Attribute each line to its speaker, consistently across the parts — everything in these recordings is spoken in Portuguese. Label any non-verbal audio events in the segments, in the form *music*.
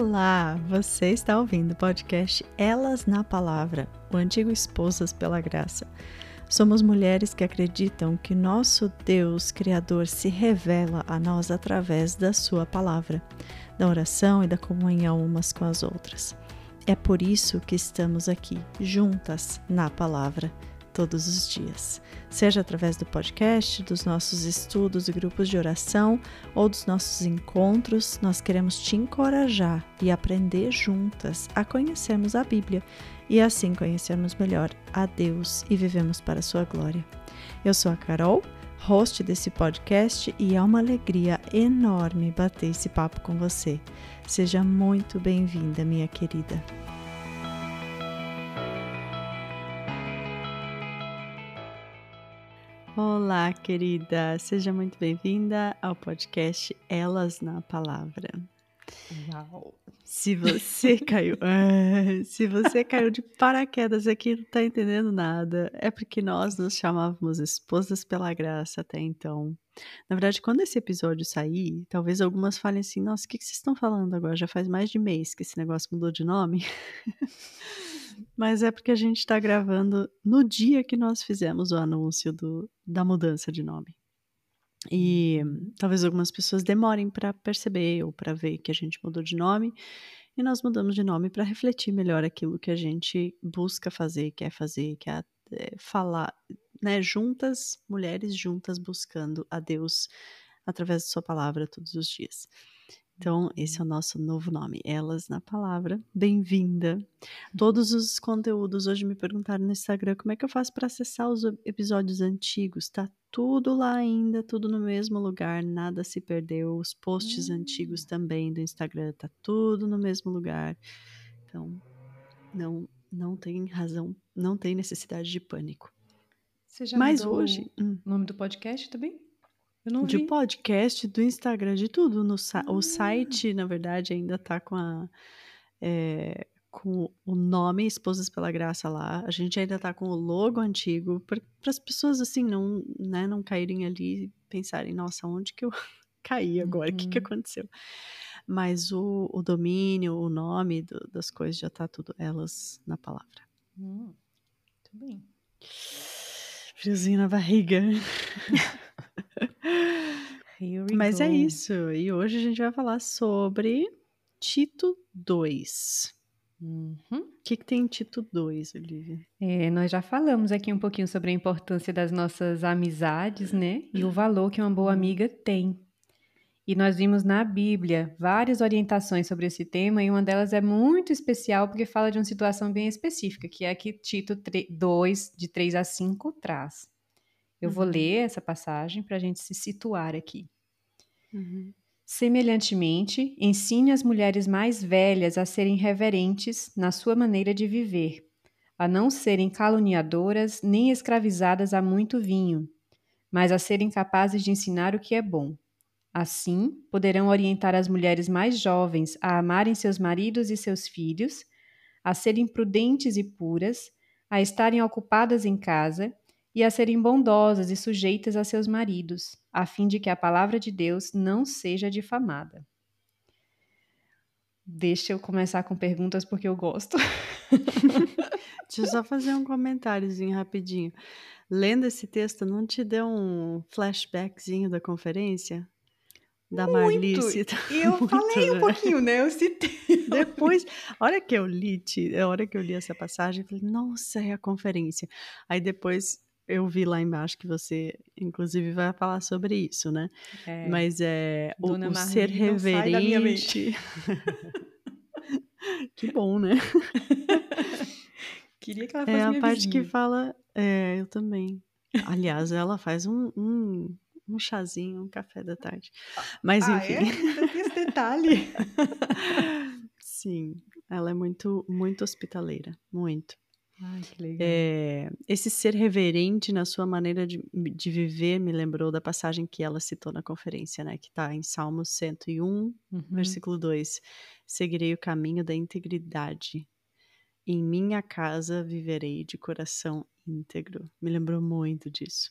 Speaker 1: Olá, você está ouvindo o podcast Elas na Palavra, o antigo Esposas pela Graça. Somos mulheres que acreditam que nosso Deus Criador se revela a nós através da Sua palavra, da oração e da comunhão umas com as outras. É por isso que estamos aqui, juntas na palavra todos os dias, seja através do podcast, dos nossos estudos e grupos de oração ou dos nossos encontros. Nós queremos te encorajar e aprender juntas a conhecermos a Bíblia e assim conhecermos melhor a Deus e vivemos para a sua glória. Eu sou a Carol, host desse podcast, e é uma alegria enorme bater esse papo com você. Seja muito bem-vinda, minha querida. Olá, querida! Seja muito bem-vinda ao podcast Elas na Palavra.
Speaker 2: Uau!
Speaker 1: Se você *laughs* caiu, ah, se você caiu de paraquedas aqui e não está entendendo nada, é porque nós nos chamávamos esposas pela graça até então. Na verdade, quando esse episódio sair, talvez algumas falem assim: Nossa, o que, que vocês estão falando agora? Já faz mais de mês que esse negócio mudou de nome. *laughs* Mas é porque a gente está gravando no dia que nós fizemos o anúncio do, da mudança de nome. E uhum. talvez algumas pessoas demorem para perceber ou para ver que a gente mudou de nome. E nós mudamos de nome para refletir melhor aquilo que a gente busca fazer, quer fazer, quer é, falar, né? Juntas, mulheres juntas buscando a Deus através de Sua palavra todos os dias. Então, esse é o nosso novo nome, Elas na Palavra. Bem-vinda. Todos os conteúdos hoje me perguntaram no Instagram como é que eu faço para acessar os episódios antigos. Tá tudo lá ainda, tudo no mesmo lugar, nada se perdeu. Os posts antigos hum. também do Instagram, tá tudo no mesmo lugar. Então, não não tem razão, não tem necessidade de pânico.
Speaker 2: Você já Mas hoje, o hum. nome do podcast também?
Speaker 1: De vi. podcast, do Instagram, de tudo. No, O hum. site, na verdade, ainda tá com a. É, com o nome Esposas pela Graça lá. A gente ainda tá com o logo antigo, para as pessoas assim não, né, não caírem ali e pensarem, nossa, onde que eu *laughs* caí agora? O uhum. que, que uhum. aconteceu? Mas o, o domínio, o nome do, das coisas já tá tudo elas na palavra.
Speaker 2: Hum, muito bem.
Speaker 1: Friozinho na barriga. *laughs* *laughs* Mas é isso. E hoje a gente vai falar sobre Tito 2. Uhum. O que, que tem em Tito 2, Olivia?
Speaker 2: É, nós já falamos aqui um pouquinho sobre a importância das nossas amizades, né? E o valor que uma boa amiga tem. E nós vimos na Bíblia várias orientações sobre esse tema, e uma delas é muito especial porque fala de uma situação bem específica, que é a que Tito 2, de 3 a 5, traz. Eu uhum. vou ler essa passagem para a gente se situar aqui. Uhum. Semelhantemente, ensine as mulheres mais velhas a serem reverentes na sua maneira de viver, a não serem caluniadoras nem escravizadas a muito vinho, mas a serem capazes de ensinar o que é bom. Assim, poderão orientar as mulheres mais jovens a amarem seus maridos e seus filhos, a serem prudentes e puras, a estarem ocupadas em casa e a serem bondosas e sujeitas a seus maridos, a fim de que a palavra de Deus não seja difamada. Deixa eu começar com perguntas porque eu gosto. *laughs*
Speaker 1: Deixa eu só fazer um comentáriozinho rapidinho. Lendo esse texto, não te deu um flashbackzinho da conferência? Da
Speaker 2: Muito.
Speaker 1: Marlice?
Speaker 2: E eu *laughs* Muito, falei um né? pouquinho, né? Eu citei.
Speaker 1: Depois, a hora que eu li, a hora que eu li essa passagem, eu falei, nossa, é a conferência. Aí depois eu vi lá embaixo que você, inclusive, vai falar sobre isso, né? É, Mas é o, o ser reverente. *laughs* que bom, né? *laughs*
Speaker 2: Queria que ela fosse É
Speaker 1: a parte
Speaker 2: vizinha.
Speaker 1: que fala. É, eu também. Aliás, ela faz um, um, um chazinho, um café da tarde. Mas
Speaker 2: ah,
Speaker 1: enfim.
Speaker 2: É? Esse detalhe. *laughs*
Speaker 1: Sim, ela é muito, muito hospitaleira. Muito.
Speaker 2: Ai, que legal.
Speaker 1: É, esse ser reverente na sua maneira de, de, viver me lembrou da passagem que ela citou na conferência, né? Que está em Salmos 101, uhum. versículo 2. Seguirei o caminho da integridade. Em minha casa viverei de coração íntegro. Me lembrou muito disso.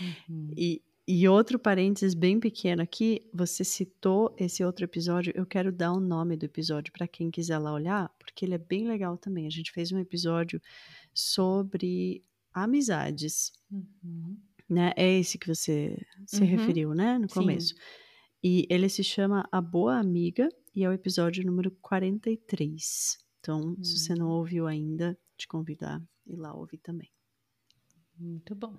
Speaker 1: Uhum. E e outro parênteses bem pequeno aqui, você citou esse outro episódio, eu quero dar o nome do episódio para quem quiser lá olhar, porque ele é bem legal também. A gente fez um episódio sobre amizades,
Speaker 2: Uhum.
Speaker 1: né? É esse que você se
Speaker 2: Uhum.
Speaker 1: referiu, né, no
Speaker 2: Sim.
Speaker 1: começo. E ele se chama A Boa Amiga e é o episódio número 43. Então, se você não
Speaker 2: Hum.
Speaker 1: ouviu ainda, te convido a ir lá ouvir também.
Speaker 2: Muito bom.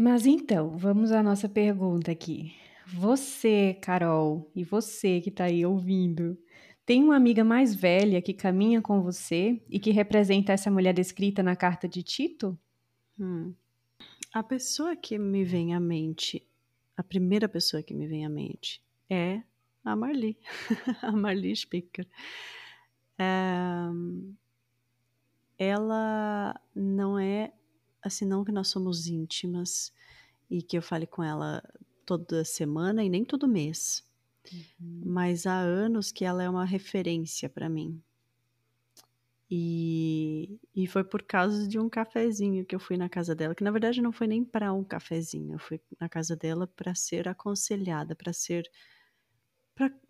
Speaker 2: Mas então, vamos à nossa pergunta aqui. Você, Carol, e você que está aí ouvindo, tem uma amiga mais velha que caminha com você e que representa essa mulher descrita na carta de Tito?
Speaker 1: Hum. A pessoa que me vem à mente, a primeira pessoa que me vem à mente é a Marli, *laughs* a Marli Spicker. É, ela não é assim, não que nós somos íntimas e que eu fale com ela toda semana e nem todo mês, mas há anos que ela é uma referência para mim. E, e foi por causa de um cafezinho que eu fui na casa dela, que na verdade não foi nem para um cafezinho, eu fui na casa dela para ser aconselhada, para ser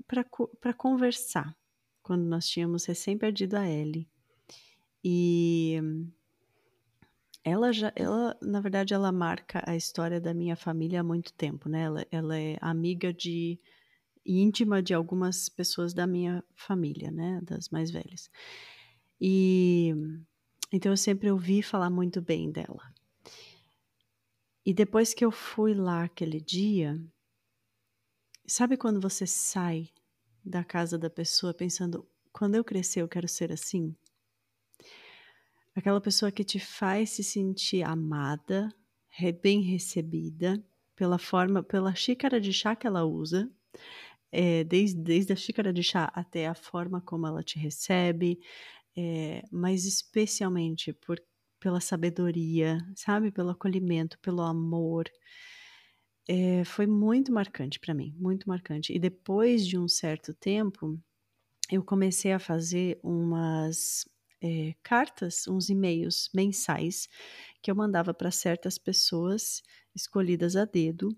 Speaker 1: para conversar, quando nós tínhamos recém perdido a Ellie. E ela já, ela, na verdade, ela marca a história da minha família há muito tempo, né? Ela, ela é amiga de íntima de algumas pessoas da minha família, né? Das mais velhas. E então eu sempre ouvi falar muito bem dela. E depois que eu fui lá aquele dia, sabe quando você sai da casa da pessoa pensando, quando eu crescer eu quero ser assim? Aquela pessoa que te faz se sentir amada, bem recebida, pela forma, pela xícara de chá que ela usa, é, desde, desde a xícara de chá até a forma como ela te recebe, é, mas especialmente por, pela sabedoria, sabe? Pelo acolhimento, pelo amor. É, foi muito marcante para mim, muito marcante. E depois de um certo tempo, eu comecei a fazer umas é, cartas, uns e-mails mensais que eu mandava para certas pessoas escolhidas a dedo.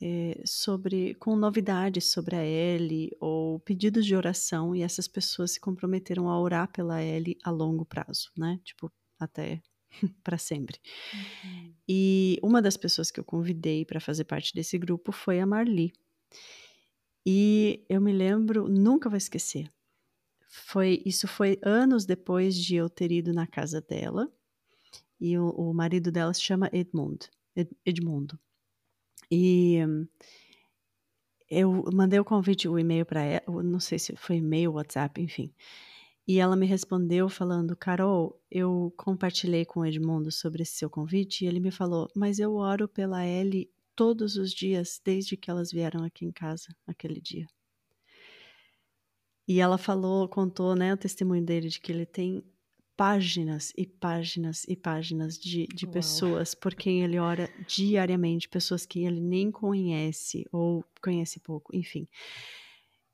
Speaker 1: É, sobre com novidades sobre a Ellie ou pedidos de oração e essas pessoas se comprometeram a orar pela Ellie a longo prazo, né? Tipo, até *laughs* para sempre. Uhum. E uma das pessoas que eu convidei para fazer parte desse grupo foi a Marli. E eu me lembro, nunca vou esquecer. Foi, isso foi anos depois de eu ter ido na casa dela. E o, o marido dela se chama Edmund, Ed, Edmundo. E eu mandei o convite, o e-mail para ela, não sei se foi e-mail, WhatsApp, enfim. E ela me respondeu falando: Carol, eu compartilhei com o Edmundo sobre esse seu convite e ele me falou: Mas eu oro pela Ellie todos os dias desde que elas vieram aqui em casa aquele dia. E ela falou, contou, né, o testemunho dele de que ele tem páginas e páginas e páginas de, de pessoas por quem ele ora diariamente, pessoas que ele nem conhece ou conhece pouco, enfim.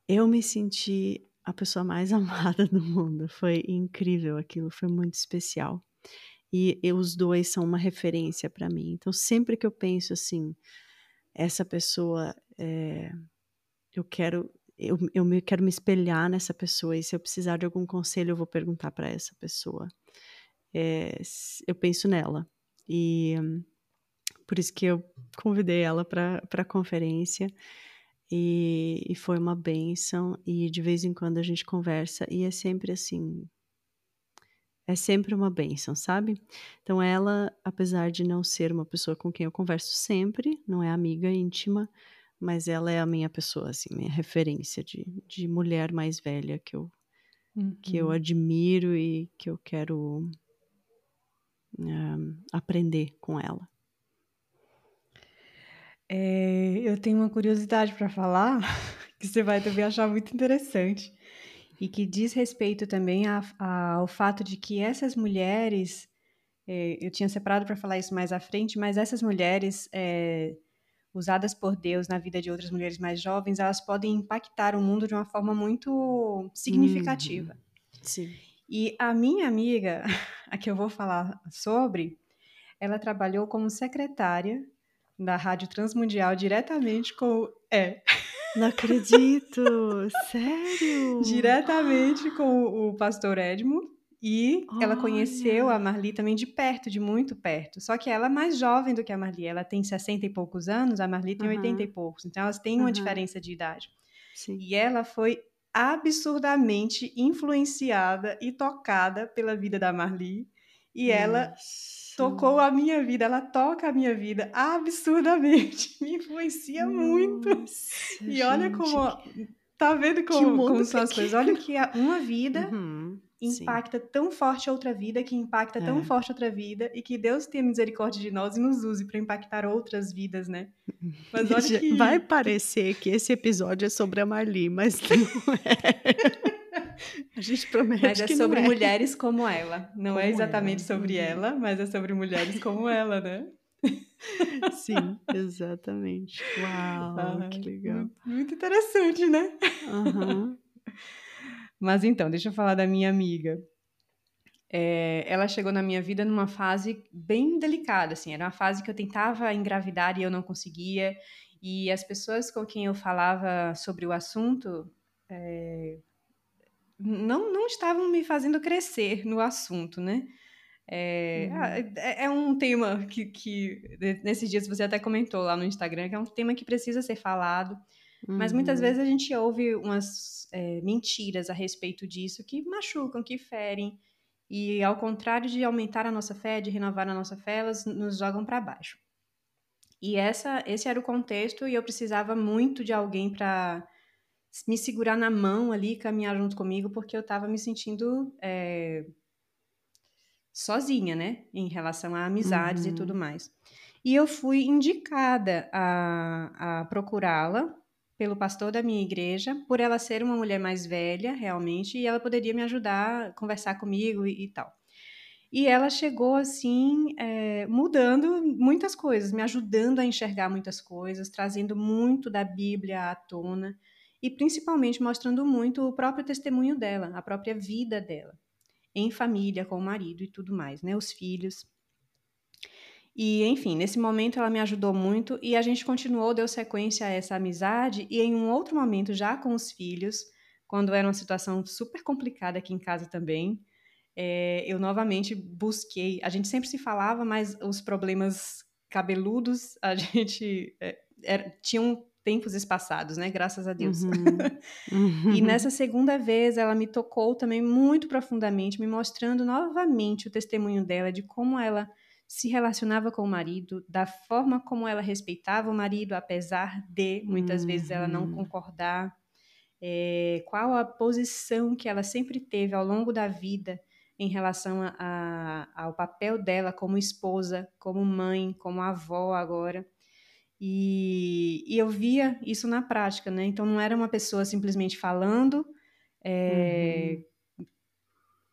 Speaker 1: Eu me senti a pessoa mais *laughs* amada do mundo. Foi incrível aquilo, foi muito especial. E, e os dois são uma referência para mim. Então, sempre que eu penso assim, essa pessoa, é, eu quero eu, eu me, quero me espelhar nessa pessoa e se eu precisar de algum conselho eu vou perguntar para essa pessoa. É, eu penso nela e por isso que eu convidei ela para a conferência e, e foi uma benção e de vez em quando a gente conversa e é sempre assim é sempre uma benção, sabe? Então ela, apesar de não ser uma pessoa com quem eu converso sempre, não é amiga íntima, mas ela é a minha pessoa, assim, minha referência de, de mulher mais velha que eu, uhum. que eu admiro e que eu quero um, aprender com ela.
Speaker 2: É, eu tenho uma curiosidade para falar *laughs* que você vai também achar muito interessante e que diz respeito também a, a, ao fato de que essas mulheres, é, eu tinha separado para falar isso mais à frente, mas essas mulheres é, usadas por Deus na vida de outras mulheres mais jovens, elas podem impactar o mundo de uma forma muito significativa.
Speaker 1: Uhum. Sim.
Speaker 2: E a minha amiga, *laughs* a que eu vou falar sobre, ela trabalhou como secretária da Rádio Transmundial, diretamente com. É. *laughs*
Speaker 1: Não acredito! Sério?
Speaker 2: Diretamente com o pastor Edmo. E Olha. ela conheceu a Marli também de perto, de muito perto. Só que ela é mais jovem do que a Marli. Ela tem 60 e poucos anos, a Marli tem uhum. 80 e poucos. Então elas têm uma uhum. diferença de idade. Sim. E ela foi absurdamente influenciada e tocada pela vida da Marli. E Nossa. ela tocou a minha vida, ela toca a minha vida absurdamente, *laughs* me influencia Nossa, muito. E olha como. Tá vendo como, como são as coisas? Olha que uma vida uhum impacta Sim. tão forte outra vida, que impacta é. tão forte outra vida, e que Deus tenha misericórdia de nós e nos use para impactar outras vidas, né?
Speaker 1: Mas olha que... Vai parecer que esse episódio é sobre a Marli, mas não é. *laughs* A gente promete
Speaker 2: mas
Speaker 1: é
Speaker 2: sobre
Speaker 1: é.
Speaker 2: mulheres como ela. Não é como é exatamente ela. sobre uhum. ela, mas é sobre mulheres como ela, né? *laughs*
Speaker 1: Sim, exatamente. Uau, ah, que legal. Muito,
Speaker 2: muito interessante, né? Uhum. Mas então, deixa eu falar da minha amiga. É, ela chegou na minha vida numa fase bem delicada, assim, era uma fase que eu tentava engravidar e eu não conseguia, e as pessoas com quem eu falava sobre o assunto é, não, não estavam me fazendo crescer no assunto, né? É, uhum. Ah, é, é, um tema que, que, nesses dias você até comentou lá no Instagram, que é um tema que precisa ser falado, Uhum. Mas muitas uhum. vezes a gente ouve umas é, mentiras a respeito disso que machucam, que ferem. E ao contrário de aumentar a nossa fé, de renovar a nossa fé, elas nos jogam para baixo. E essa, esse era o contexto e eu precisava muito de alguém para me segurar na mão ali, caminhar junto comigo, porque eu estava me sentindo é, sozinha, né? Em relação a amizades uhum. e tudo mais. E eu fui indicada a, a procurá-la pelo pastor da minha igreja, por ela ser uma mulher mais velha, realmente, e ela poderia me ajudar, conversar comigo e, e tal. E ela chegou assim, é, mudando muitas coisas, me ajudando a enxergar muitas coisas, trazendo muito da Bíblia à tona e principalmente mostrando muito o próprio testemunho dela, a própria vida dela, em família, com o marido e tudo mais, né? Os filhos. E, enfim, nesse momento ela me ajudou muito e a gente continuou, deu sequência a essa amizade. E em um outro momento, já com os filhos, quando era uma situação super complicada aqui em casa também, é, eu novamente busquei. A gente sempre se falava, mas os problemas cabeludos a *laughs* gente é, era, tinham tempos espaçados, né? Graças a Deus. Uhum. Uhum. *laughs* e nessa segunda vez ela me tocou também muito profundamente, me mostrando novamente o testemunho dela de como ela se relacionava com o marido, da forma como ela respeitava o marido, apesar de muitas uhum. vezes ela não uhum. concordar, é, qual a posição que ela sempre teve ao longo da vida em relação a, a, ao papel dela como esposa, como mãe, como avó agora. E, e, eu via isso na prática, né? Então não era uma pessoa simplesmente falando, é, uhum.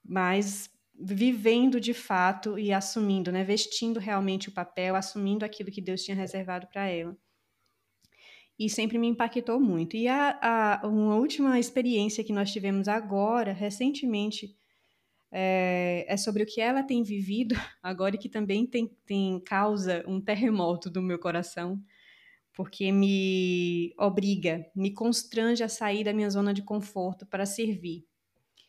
Speaker 2: mas vivendo de fato e assumindo, né, vestindo realmente o papel, assumindo aquilo que Deus tinha reservado para ela. E sempre me impactou muito. E a, a, uma última experiência que nós tivemos agora, recentemente, é, é, sobre o que ela tem vivido *laughs* agora e que também tem, tem causa um terremoto do meu coração, porque me obriga, me constrange a sair da minha zona de conforto para servir.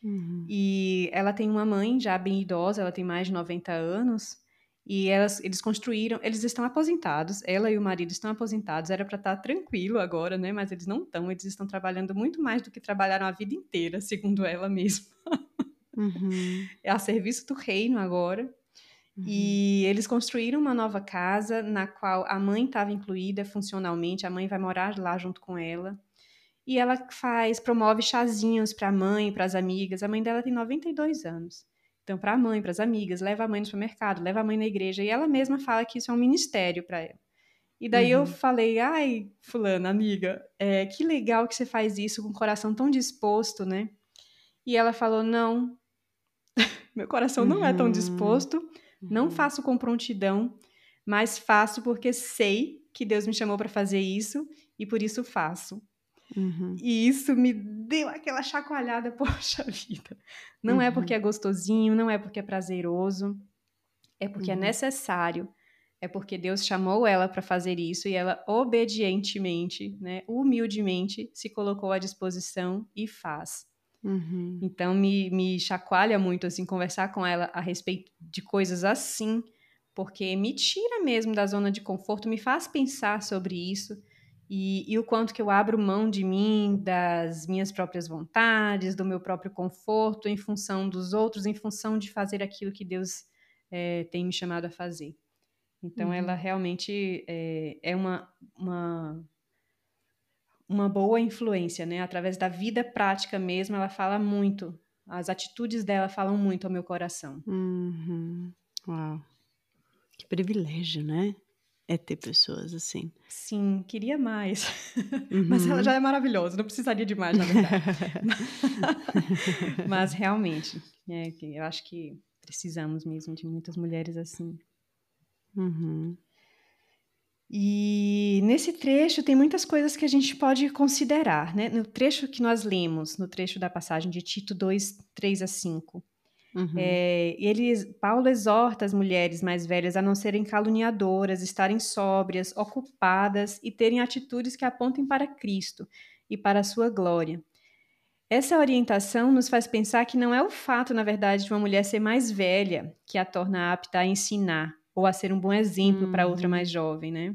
Speaker 2: Uhum. E ela tem uma mãe já bem idosa, ela tem mais de 90 anos, e elas, eles construíram, eles estão aposentados, ela e o marido estão aposentados, era para estar tá tranquilo agora, né? Mas eles não estão, eles estão trabalhando muito mais do que trabalharam a vida inteira, segundo ela mesma. Uhum. *laughs* É a serviço do reino agora. Uhum. E eles construíram uma nova casa na qual a mãe estava incluída funcionalmente, a mãe vai morar lá junto com ela. E ela faz, promove chazinhos para a mãe, para as amigas. A mãe dela tem 92 anos. Então, para a mãe, para as amigas, leva a mãe no supermercado, leva a mãe na igreja. E ela mesma fala que isso é um ministério para ela. E daí uhum. eu falei, ai, fulana, amiga, é, que legal que você faz isso com o coração tão disposto, né? E ela falou, não, *laughs* meu coração uhum. não é tão uhum. disposto, uhum. não faço com prontidão, mas faço porque sei que Deus me chamou para fazer isso e por isso faço. Uhum. E isso me deu aquela chacoalhada, *laughs* poxa vida. Não uhum. é porque é uhum. gostosinho, não é porque é prazeroso, é porque é uhum. é necessário é porque Deus chamou ela para fazer isso e ela obedientemente, né, humildemente se colocou à disposição e faz.
Speaker 1: Uhum.
Speaker 2: Então me, me chacoalha muito assim conversar com ela a respeito de coisas assim, porque me tira mesmo da zona de conforto, me faz pensar sobre isso e, e o quanto que eu abro mão de mim, das minhas próprias vontades, do meu próprio conforto, em função dos outros, em função de fazer aquilo que Deus é, tem me chamado a fazer. Então, uhum. ela realmente é, é uma, uma, uma boa influência, né? Através da vida prática mesmo, ela fala muito. As atitudes dela falam muito ao meu coração.
Speaker 1: Uhum. Uau. Que privilégio, né? É ter pessoas assim.
Speaker 2: Sim, queria mais. Uhum. Mas ela já é maravilhosa, não precisaria de mais, na verdade. *laughs* Mas realmente, é, eu acho que precisamos mesmo de muitas mulheres assim.
Speaker 1: Uhum.
Speaker 2: E nesse trecho tem muitas coisas que a gente pode considerar, né? No trecho que nós lemos, no trecho da passagem de Tito 2, 3 a 5, uhum. é, ele, Paulo exorta as mulheres mais velhas a não serem caluniadoras, estarem sóbrias, ocupadas e terem atitudes que apontem para Cristo e para a sua glória. Essa orientação nos faz pensar que não é o fato, na verdade, de uma mulher ser mais velha que a torna apta a ensinar, ou a ser um bom exemplo para outra uhum. mais jovem, né?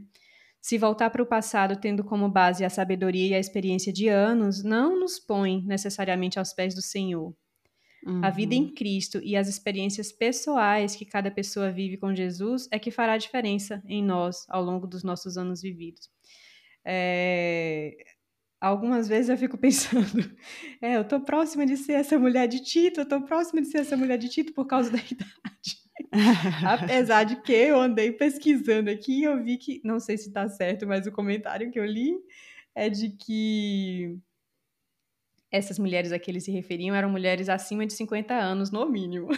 Speaker 2: Se voltar para o passado tendo como base a sabedoria e a experiência de anos, não nos põe necessariamente aos pés do Senhor. Uhum. A vida em uhum. Cristo e as experiências pessoais que cada pessoa vive com Jesus é que fará a diferença em nós ao longo dos nossos anos vividos. É... Algumas vezes eu fico *laughs* pensando, é, eu tô próxima de ser essa mulher de Tito, eu tô próxima de ser essa mulher de Tito por causa da idade. *laughs* Apesar de que eu andei pesquisando aqui e eu vi que, não sei se está certo, mas o comentário que eu li é de que essas mulheres a que eles se referiam eram mulheres acima de 50 anos, no mínimo.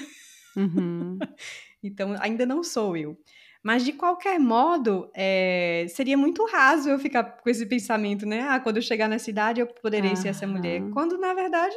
Speaker 1: Uhum. *laughs*
Speaker 2: então, ainda não sou eu. Mas, de qualquer modo, é, seria muito raso eu ficar com esse pensamento, né? Ah, quando eu chegar na cidade, eu poderei uhum. ser essa mulher. Quando, na verdade,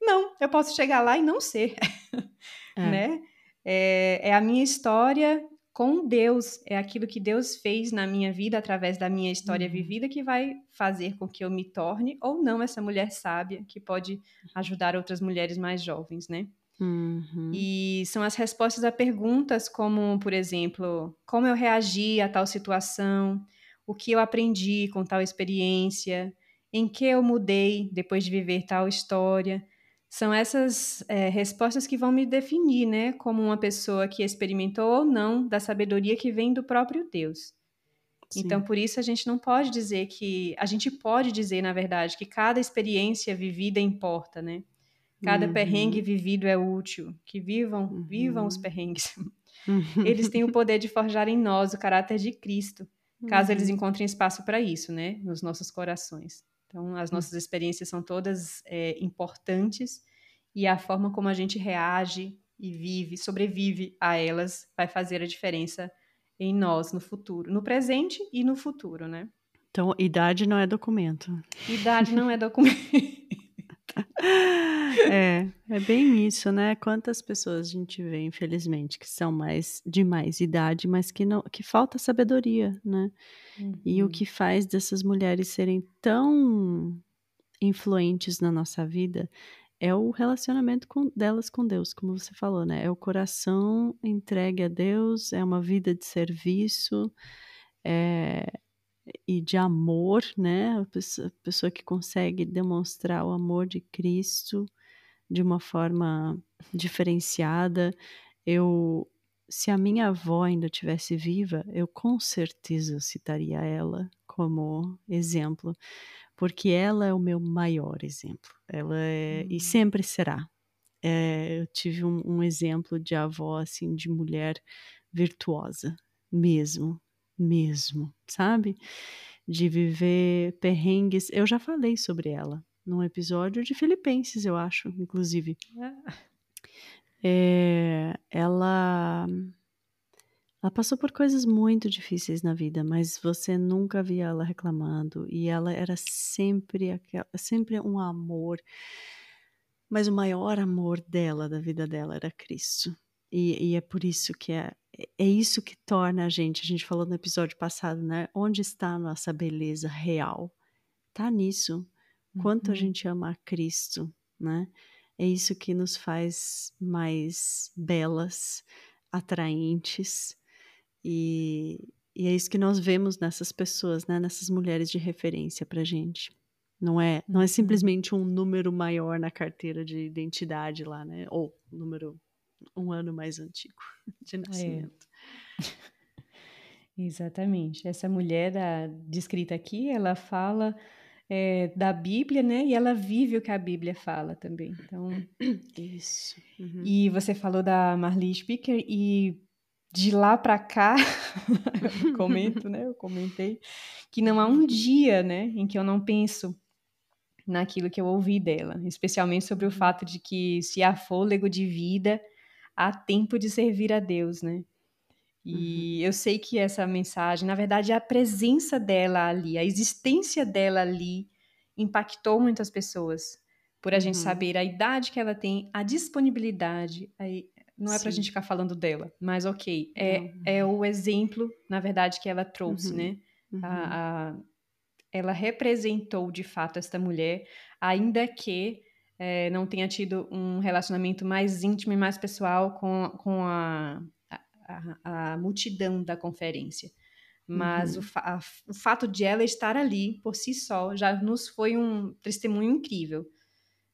Speaker 2: não. Eu posso chegar lá e não ser, *laughs* é. né? É, é a minha história com Deus, é aquilo que Deus fez na minha vida através da minha história uhum. vivida que vai fazer com que eu me torne ou não essa mulher sábia que pode ajudar outras mulheres mais jovens, né?
Speaker 1: Uhum.
Speaker 2: E são as respostas a perguntas como, por exemplo, como eu reagi a tal situação, o que eu aprendi com tal experiência, em que eu mudei depois de viver tal história são essas é, respostas que vão me definir, né, como uma pessoa que experimentou ou não da sabedoria que vem do próprio Deus. Sim. Então, por isso a gente não pode dizer que, a gente pode dizer, na verdade, que cada experiência vivida importa, né? Cada uhum. perrengue vivido é útil. Que vivam, uhum. vivam os perrengues. *laughs* Uhum. Eles têm o *laughs* poder de forjar em nós o caráter de Cristo, caso eles uhum. encontrem espaço para isso, né, nos nossos corações. Então, as hum. nossas experiências são todas é, importantes e a forma como a gente reage e vive, sobrevive a elas, vai fazer a diferença em nós no futuro, no presente e no futuro, né?
Speaker 1: Então, idade não é documento.
Speaker 2: Idade não é documento. *laughs*
Speaker 1: É, é bem isso, né? Quantas pessoas a gente vê, infelizmente, que são mais de mais idade, mas que não, que falta sabedoria, né? Uhum. E o uhum. que faz dessas mulheres serem tão influentes na nossa vida é o relacionamento com, delas com Deus, como você falou, né? É o coração entregue a Deus, é uma vida de serviço, é, e de amor, né? A pessoa, a pessoa, que consegue demonstrar o amor de Cristo de uma forma diferenciada. Eu, se a minha avó ainda tivesse viva, eu com certeza citaria ela como exemplo, porque ela é o meu maior exemplo. Ela é, e hum. sempre será. É, eu tive um, um exemplo de avó assim de mulher virtuosa mesmo mesmo, sabe? De viver perrengues. Eu já falei sobre ela num episódio de Filipenses, eu acho, inclusive. É, ela ela passou por coisas muito difíceis na vida, mas você nunca via ela reclamando e ela era sempre aquela, sempre um amor. Mas o maior amor dela, da vida dela, era Cristo. E, e, é por isso que é, é isso que torna a gente, a gente falou no episódio passado, né? Onde está a nossa beleza real? Tá nisso. Quanto uhum. a gente ama a Cristo, né? É isso que nos faz mais belas, atraentes e, e é isso que nós vemos nessas pessoas, né? Nessas mulheres de referência pra gente. Não é, não é uhum. simplesmente um número maior na carteira de identidade lá, né? Ou número um ano mais antigo *laughs* de nascimento.
Speaker 2: É. *laughs* Exatamente. Essa mulher a, descrita aqui, ela fala é, da Bíblia, né? E ela vive o que a Bíblia fala também. Então, *clears throat*
Speaker 1: isso.
Speaker 2: Uhum. E você falou da Marli Speaker e de lá para cá, *laughs* eu comento, né? Eu comentei que não há um dia, né, em que eu não penso naquilo que eu ouvi dela, especialmente sobre o uhum. fato de que se há fôlego de vida, há tempo de servir a Deus, né? E uhum. eu sei que essa mensagem, na verdade, a presença dela ali, a existência dela ali, impactou muitas pessoas. Por a uhum. gente saber a idade que ela tem, a disponibilidade. A, não é para a gente ficar falando dela, mas ok. É, é o exemplo, na verdade, que ela trouxe, uhum. né? A, uhum. a, ela representou de fato esta mulher, ainda que é, não tenha tido um relacionamento mais íntimo e mais pessoal com, com a, a, a multidão da conferência. Mas uhum. o, fa o, fato de ela estar ali por si só já nos foi um testemunho incrível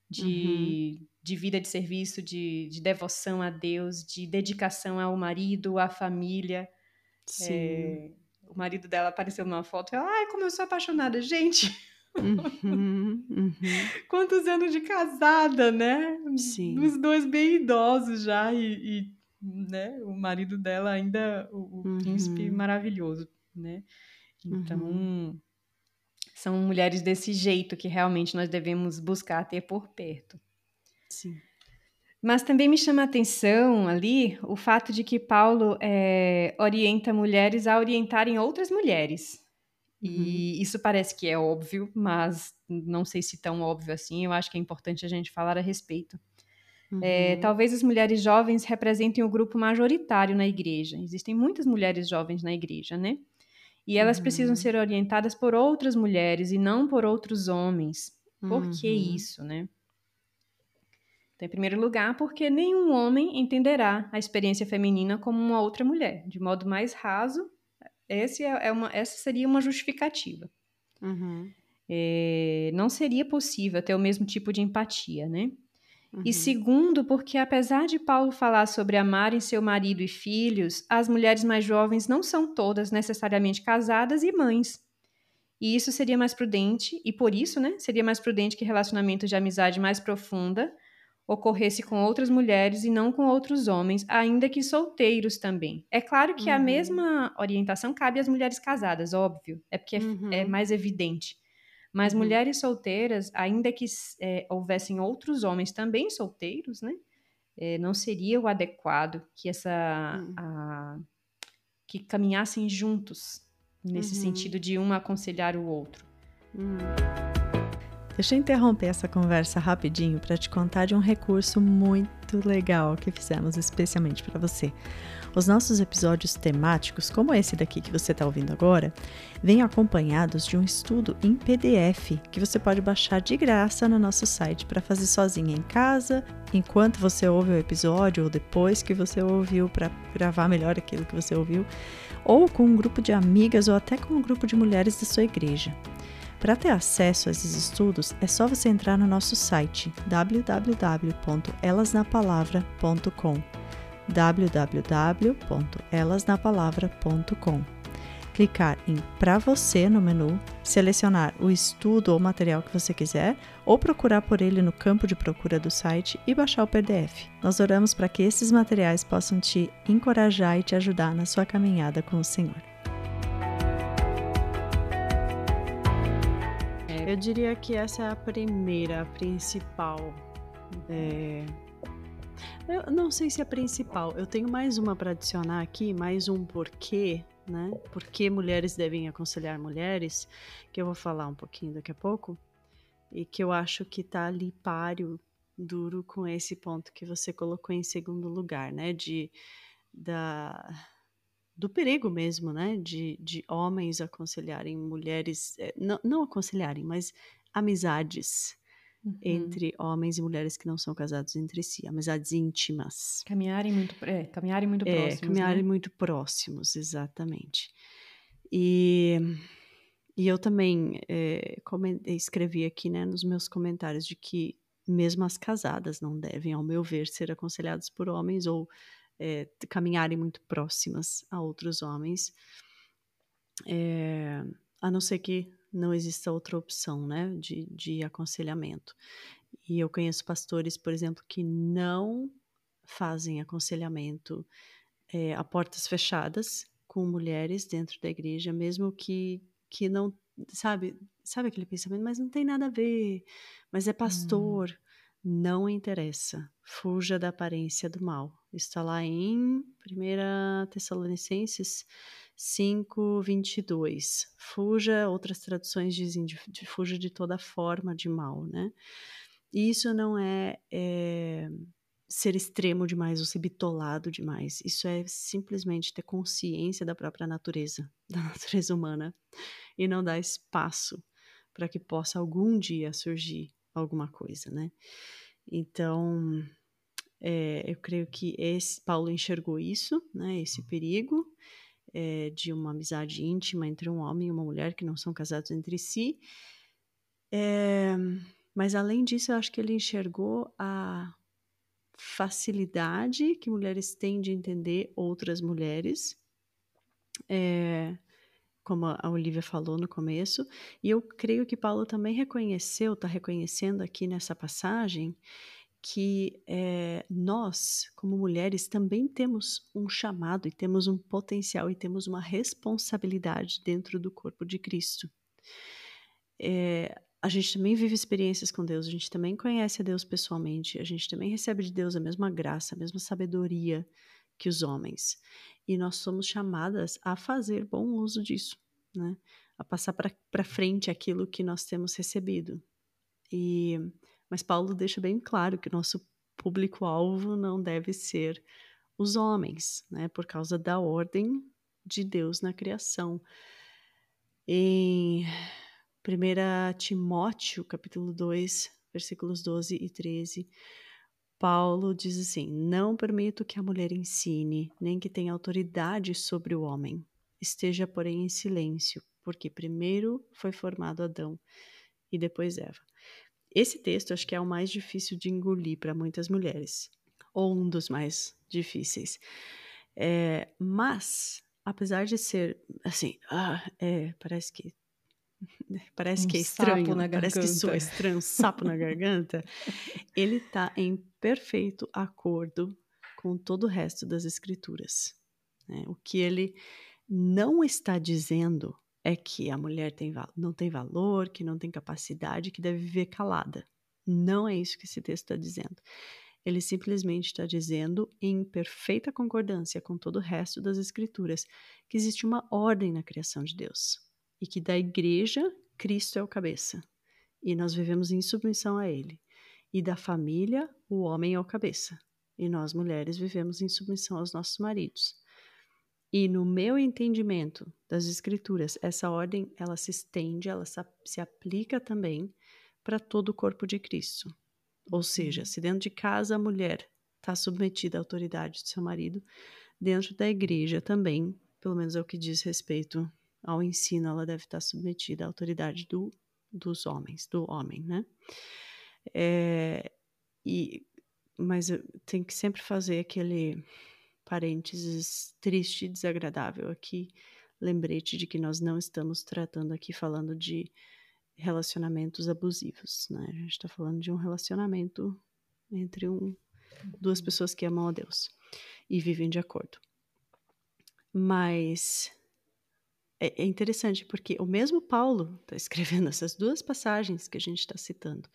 Speaker 2: de, uhum. de vida de serviço, de, de, devoção a Deus, de dedicação ao marido, à família.
Speaker 1: Sim. É,
Speaker 2: o marido dela apareceu numa foto e ela, ai, como eu sou apaixonada, gente!
Speaker 1: Uhum, uhum.
Speaker 2: Quantos anos de casada, né?
Speaker 1: Sim.
Speaker 2: Os dois bem idosos já e, e né? O marido dela ainda o, o uhum. príncipe maravilhoso, né? Então uhum. são mulheres desse jeito que realmente nós devemos buscar ter por perto.
Speaker 1: Sim.
Speaker 2: Mas também me chama a atenção ali o fato de que Paulo é, orienta mulheres a orientarem outras mulheres. Uhum. E isso parece que é óbvio, mas não sei se tão óbvio assim. Eu acho que é importante a gente falar a respeito. É, uhum. É, talvez as mulheres jovens representem o grupo majoritário na igreja. Existem muitas mulheres jovens na igreja, né? E elas uhum. precisam ser orientadas por outras mulheres e não por outros homens. Por uhum. que isso, né? Então, em primeiro lugar, porque nenhum homem entenderá a experiência feminina como uma outra mulher. De modo mais raso, esse é, é uma, essa seria uma justificativa.
Speaker 1: Uhum.
Speaker 2: É, não seria possível ter o mesmo tipo de empatia, né? Uhum. E segundo, porque apesar de Paulo falar sobre amarem seu marido e filhos, as mulheres mais jovens não são todas necessariamente casadas e mães. E isso seria mais prudente, e por isso, né, seria mais prudente que relacionamentos de amizade mais profunda ocorresse com outras mulheres e não com outros homens, ainda que solteiros também. É claro que uhum. a mesma orientação cabe às mulheres casadas, óbvio, é porque é uhum. é, mais evidente. Mas uhum. mulheres solteiras, ainda que é, houvessem outros homens também solteiros, né, é, não seria o adequado que essa uhum. a, que caminhassem juntos nesse uhum. sentido de um aconselhar o outro.
Speaker 1: Deixa eu interromper essa conversa rapidinho para te contar de um recurso muito legal que fizemos especialmente para você. Os nossos episódios temáticos, como esse daqui que você está ouvindo agora, vêm acompanhados de um estudo em PDF que você pode baixar de graça no nosso site para fazer sozinha em casa, enquanto você ouve o episódio ou depois que você ouviu para gravar melhor aquilo que você ouviu, ou com um grupo de amigas ou até com um grupo de mulheres da sua igreja. Para ter acesso a esses estudos, é só você entrar no nosso site www.elasnapalavra.com www.elasnapalavra.com clicar em Para Você no menu, selecionar o estudo ou material que você quiser, ou procurar por ele no campo de procura do site e baixar o PDF. Nós oramos para que esses materiais possam te encorajar e te ajudar na sua caminhada com o Senhor. Eu diria que essa é a primeira, a principal. É... Eu não sei se é a principal. Eu tenho mais uma para adicionar aqui, mais um porquê, né? Por que mulheres devem aconselhar mulheres, que eu vou falar um pouquinho daqui a pouco, e que eu acho que tá ali páreo duro com esse ponto que você colocou em segundo lugar, né? De, da, do perigo mesmo, né? De, de homens aconselharem mulheres, é, não, não aconselharem, mas amizades uhum. entre homens e mulheres que não são casados entre si, amizades íntimas.
Speaker 2: Caminharem muito, é, caminharem muito
Speaker 1: é,
Speaker 2: próximos.
Speaker 1: Caminharem
Speaker 2: né?
Speaker 1: muito próximos, exatamente. E, e eu também é, escrevi aqui né, nos meus comentários de que mesmo as casadas não devem, ao meu ver, ser aconselhadas por homens ou é, caminharem muito próximas a outros homens, é, a não ser que não exista outra opção né, de, de aconselhamento. E eu conheço pastores, por exemplo, que não fazem aconselhamento é, a portas fechadas com mulheres dentro da igreja, mesmo que, que não, sabe, sabe aquele pensamento, mas não tem nada a ver, mas é pastor. Hum. Não interessa. Fuja da aparência do mal. Está lá em 1 Tessalonicenses 5, 22. Fuja, outras traduções dizem, de, de, fuja de toda forma de mal, né? Isso não é, é ser extremo demais ou ser bitolado demais. Isso é simplesmente ter consciência da própria natureza, *laughs* da natureza humana, e não dar espaço para que possa algum dia surgir alguma coisa, né? Então, é, eu creio que esse Paulo enxergou isso, né? Esse perigo é, de uma amizade íntima entre um homem e uma mulher que não são casados entre si. É, mas além disso, eu acho que ele enxergou a facilidade que mulheres têm de entender outras mulheres, é, como a Olivia falou no começo, e eu creio que Paulo também reconheceu, está reconhecendo aqui nessa passagem, que é, nós, como mulheres, também temos um chamado e temos um potencial e temos uma responsabilidade dentro do corpo de Cristo. É, a gente também vive experiências com Deus, a gente também conhece a Deus pessoalmente, a gente também recebe de Deus a mesma graça, a mesma sabedoria que os homens. E nós somos chamadas a fazer bom uso disso, né? a passar para frente aquilo que nós temos recebido. E mas Paulo deixa bem claro que nosso público-alvo não deve ser os homens, né, por causa da ordem de Deus na criação. Em 1 Timóteo, capítulo 2, versículos 12 e 13, Paulo diz assim: Não permito que a mulher ensine, nem que tenha autoridade sobre o homem. Esteja, porém, em silêncio, porque primeiro foi formado Adão e depois Eva. Esse texto acho que é o mais difícil de engolir para muitas mulheres, ou um dos mais difíceis. É, mas, apesar de ser assim, ah, é, parece que *laughs* parece um que é estranho, parece que soa estranho, um sapo na garganta, *laughs* ele está em perfeito acordo com todo o resto das escrituras. Né? O que ele não está dizendo é que a mulher tem, não tem valor, que não tem capacidade, que deve viver calada. Não é isso que esse texto está dizendo. Ele simplesmente está dizendo, em perfeita concordância com todo o resto das Escrituras, que existe uma ordem na criação de Deus e que da igreja, Cristo é o cabeça e nós vivemos em submissão a Ele. E da família, o homem é o cabeça e nós mulheres vivemos em submissão aos nossos maridos. E no meu entendimento das escrituras, essa ordem ela se estende, ela se aplica também para todo o corpo de Cristo. Ou seja, uhum. se dentro de casa a mulher está submetida à autoridade do seu marido, dentro da igreja também, pelo menos é o que diz respeito ao ensino, ela deve estar submetida à autoridade do, dos homens, do homem, né? É, e, mas tem que sempre fazer aquele parênteses triste e desagradável aqui, lembrete de que nós não estamos tratando aqui falando de relacionamentos abusivos, né? A gente está falando de um relacionamento entre um, duas pessoas que amam a Deus e vivem de acordo. Mas é, é interessante porque o mesmo Paulo está escrevendo *laughs* essas duas passagens que a gente está citando.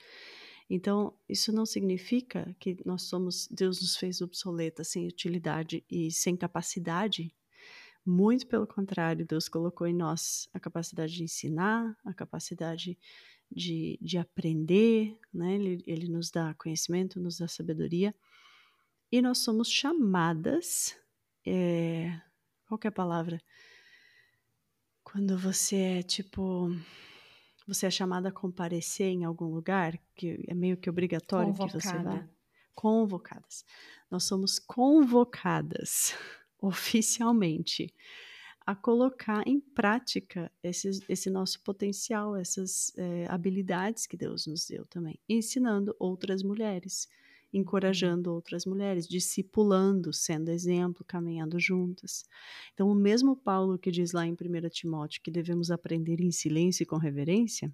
Speaker 1: Então, isso não significa que nós somos, Deus nos fez obsoleta, sem utilidade e sem capacidade. Muito pelo contrário, Deus colocou em nós a capacidade de ensinar, a capacidade de, de aprender, né? Ele, ele nos dá conhecimento, nos dá sabedoria. E nós somos chamadas. É, qual é a palavra? Quando você é tipo. Você é chamada a comparecer em algum lugar, que é meio que obrigatório Convocada. que você vá. Convocadas. Nós somos convocadas *laughs* oficialmente a colocar em prática esse, esse nosso potencial, essas é, habilidades que Deus nos deu também, ensinando outras mulheres, encorajando outras mulheres, discipulando, sendo exemplo, caminhando juntas. Então, o mesmo Paulo que diz lá em 1 Timóteo que devemos aprender em silêncio e com reverência,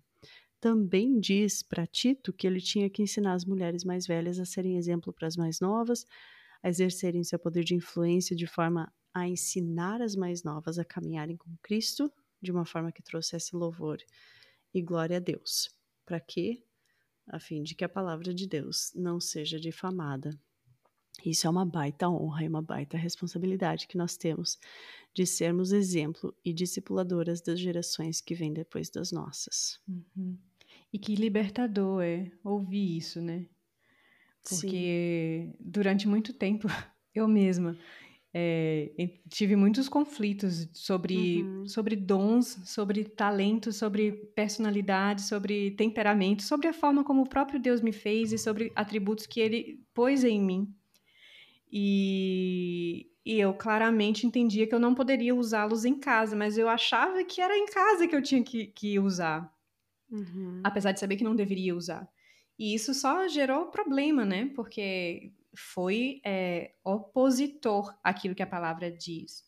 Speaker 1: também diz para Tito que ele tinha que ensinar as mulheres mais velhas a serem exemplo para as mais novas, a exercerem seu poder de influência de forma a ensinar as mais novas a caminharem com Cristo de uma forma que trouxesse louvor e glória a Deus. Para quê? A fim de que a palavra de Deus não seja difamada. Isso é uma baita honra e uma baita responsabilidade que nós temos de sermos exemplo e discipuladoras das gerações que vêm depois das nossas.
Speaker 2: Uhum. E que libertador é ouvir isso, né? Porque Sim. durante muito tempo *laughs* eu mesma é, tive muitos conflitos sobre, uhum. sobre dons, sobre talentos, sobre personalidade, sobre temperamento, sobre a forma como o próprio Deus me fez e sobre atributos que ele pôs em mim. E, e eu claramente entendia que eu não poderia usá-los em casa, mas eu achava que era em casa que eu tinha que, que usar. Uhum. Apesar de saber que não deveria usar. E isso só gerou problema, né? Porque foi é, opositor àquilo que a palavra diz.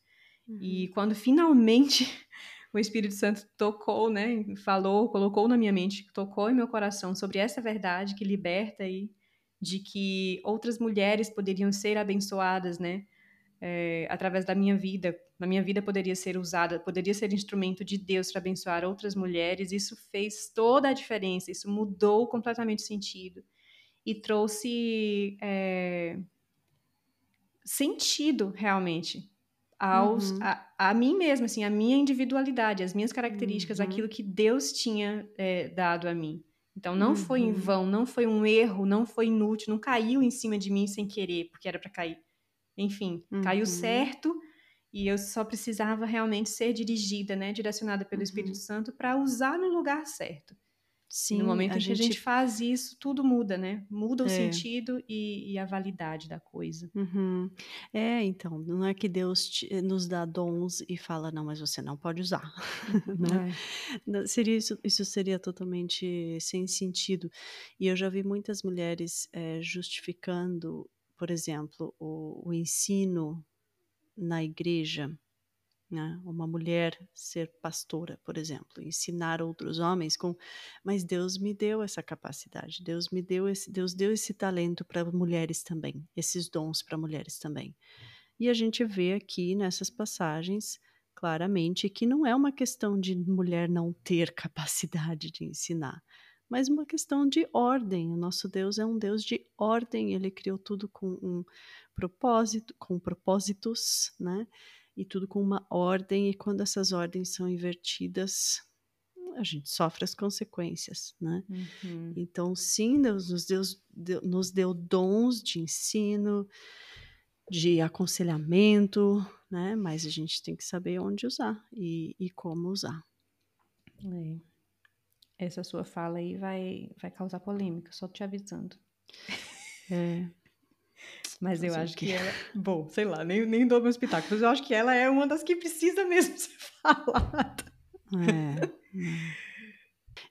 Speaker 2: Uhum. E quando finalmente *laughs* o Espírito Santo tocou, né, falou, colocou na minha mente, tocou em meu coração sobre essa verdade que liberta e de que outras mulheres poderiam ser abençoadas, né, é, através da minha vida, na minha vida poderia ser usada, poderia ser instrumento de Deus para abençoar outras mulheres. Isso fez toda a diferença, isso mudou completamente o sentido e trouxe é, sentido realmente aos, uhum. a, a, mim mesma, assim, a minha individualidade, as minhas características, uhum. aquilo que Deus tinha é, dado a mim. Então não uhum. foi em uhum. vão, não foi um erro, não foi inútil, não caiu em cima de mim sem querer, porque era para cair. Enfim, caiu uhum. certo e eu só precisava realmente ser dirigida, né, direcionada pelo Espírito uhum. Santo para usar no lugar certo. Sim, no momento em que gente... a gente faz isso, tudo muda, né? Muda o é. sentido e, e, a validade da coisa.
Speaker 1: Uhum. É, então, não é que Deus te, eh, nos dá dons e fala, não, mas você não pode usar. *laughs* né? É. Seria isso, isso seria totalmente sem sentido. E eu já vi muitas mulheres é, justificando, por exemplo, o, o ensino na igreja né? Uma mulher ser pastora, por exemplo, ensinar outros homens com, mas Deus me deu essa capacidade, Deus me deu esse, Deus deu esse talento para mulheres também, esses dons para mulheres também. E a gente vê aqui nessas passagens claramente que não é uma questão de mulher não ter *laughs* capacidade de ensinar, mas uma questão de ordem. O nosso Deus é um Deus de ordem, ele criou tudo com um propósito, com propósitos, né? E tudo com uma ordem, e quando essas ordens são invertidas, a gente sofre as consequências, né? Uhum. Então, sim, Deus nos deu, nos deu dons de ensino, de aconselhamento, né? Mas a gente tem que saber onde usar e, e como usar.
Speaker 2: É. Essa sua fala aí vai, vai causar polêmica, só te avisando.
Speaker 1: É. *laughs*
Speaker 2: Mas eu acho que ela. *laughs* Bom, sei lá, nem, nem dou meus pitacos, mas eu acho que ela é uma das que precisa *laughs* mesmo ser falada.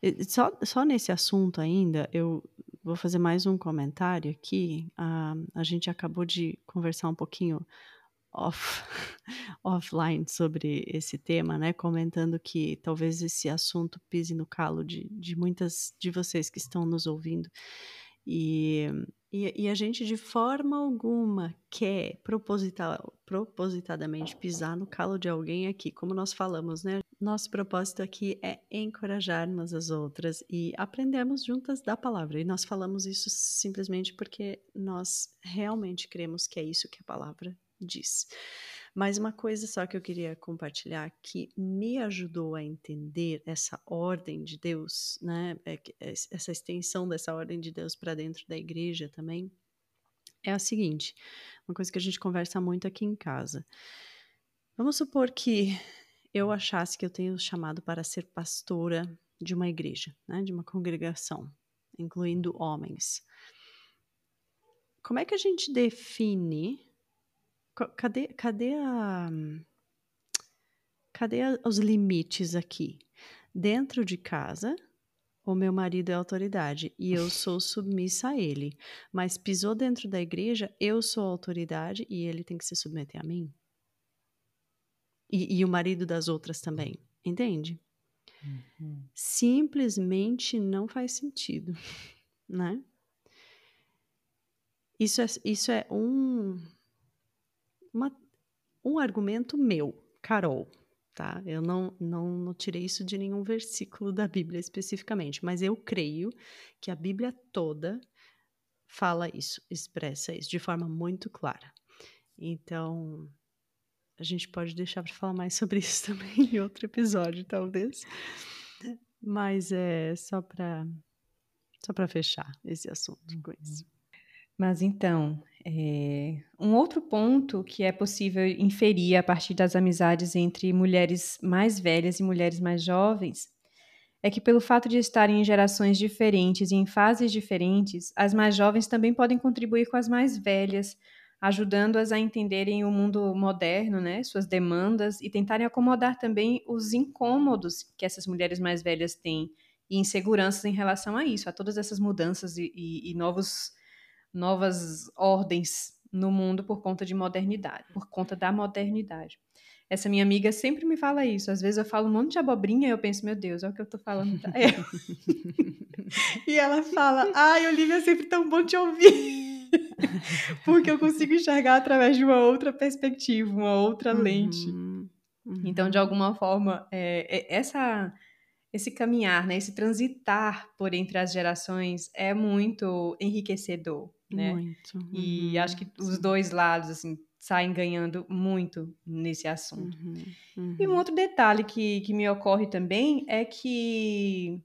Speaker 1: É. Só, só nesse assunto ainda, eu vou fazer mais um comentário aqui. Uh, a gente acabou de conversar um pouquinho off, *laughs* offline sobre esse tema, né? Comentando que talvez esse assunto pise no calo de, de muitas de vocês que estão nos ouvindo. E e, e, a gente de forma alguma quer proposital, propositadamente pisar no calo de alguém aqui, como nós falamos, né? Nosso propósito aqui é encorajar umas as outras e aprendermos juntas da palavra. E nós falamos isso simplesmente porque nós realmente cremos que é isso que a palavra diz. Mas uma coisa só que eu queria compartilhar que me ajudou a entender essa ordem de Deus, né? É essa extensão dessa ordem de Deus para dentro da igreja também, é a seguinte: uma coisa que a gente conversa muito aqui em casa. Vamos supor que eu achasse que eu tenho chamado para ser pastora de uma igreja, né, de uma congregação, incluindo homens. Como é que a gente define? Cadê, cadê a, cadê a, os limites aqui? Dentro de casa, o meu marido é autoridade e eu *laughs* sou submissa a ele. Mas pisou dentro da igreja, eu sou autoridade e ele tem que se submeter a mim. E, e o marido das outras também, entende? Uhum. Simplesmente não faz sentido, *laughs* né? Isso é, isso é um, uma, um argumento meu, Carol, tá? Eu não, não, não tirei isso de nenhum versículo da Bíblia especificamente, mas eu creio que a Bíblia toda fala isso, expressa isso de forma muito clara. Então, a gente pode deixar para falar mais *laughs* sobre isso também em outro episódio, talvez. Mas é só para só para fechar esse assunto com isso.
Speaker 2: Mas então, é, um outro ponto que é possível inferir a partir das amizades entre mulheres mais velhas e mulheres mais jovens é que, pelo fato de estarem em gerações diferentes e em fases diferentes, as mais jovens também podem contribuir com as mais velhas, ajudando-as a entenderem o mundo moderno, né, suas demandas e tentarem acomodar também os incômodos que essas mulheres mais velhas têm e inseguranças em relação a isso, a todas essas mudanças e, e, e novos novas ordens no mundo por conta de modernidade, por conta da modernidade. Essa minha amiga sempre me fala isso. Às vezes eu falo um monte de abobrinha e eu penso, meu Deus, olha o que eu tô falando pra ela. *laughs* e ela fala, ai, Olivia, é sempre tão bom te ouvir. *laughs* Porque eu consigo enxergar através de uma outra perspectiva, uma outra uhum, lente. Uhum. Então, de alguma forma, é, é, essa esse caminhar, né, esse transitar por entre as gerações é muito enriquecedor, né? Muito. Uhum, e acho que os dois lados assim saem ganhando muito nesse assunto. Uhum, uhum. E um outro detalhe que, que me ocorre também é que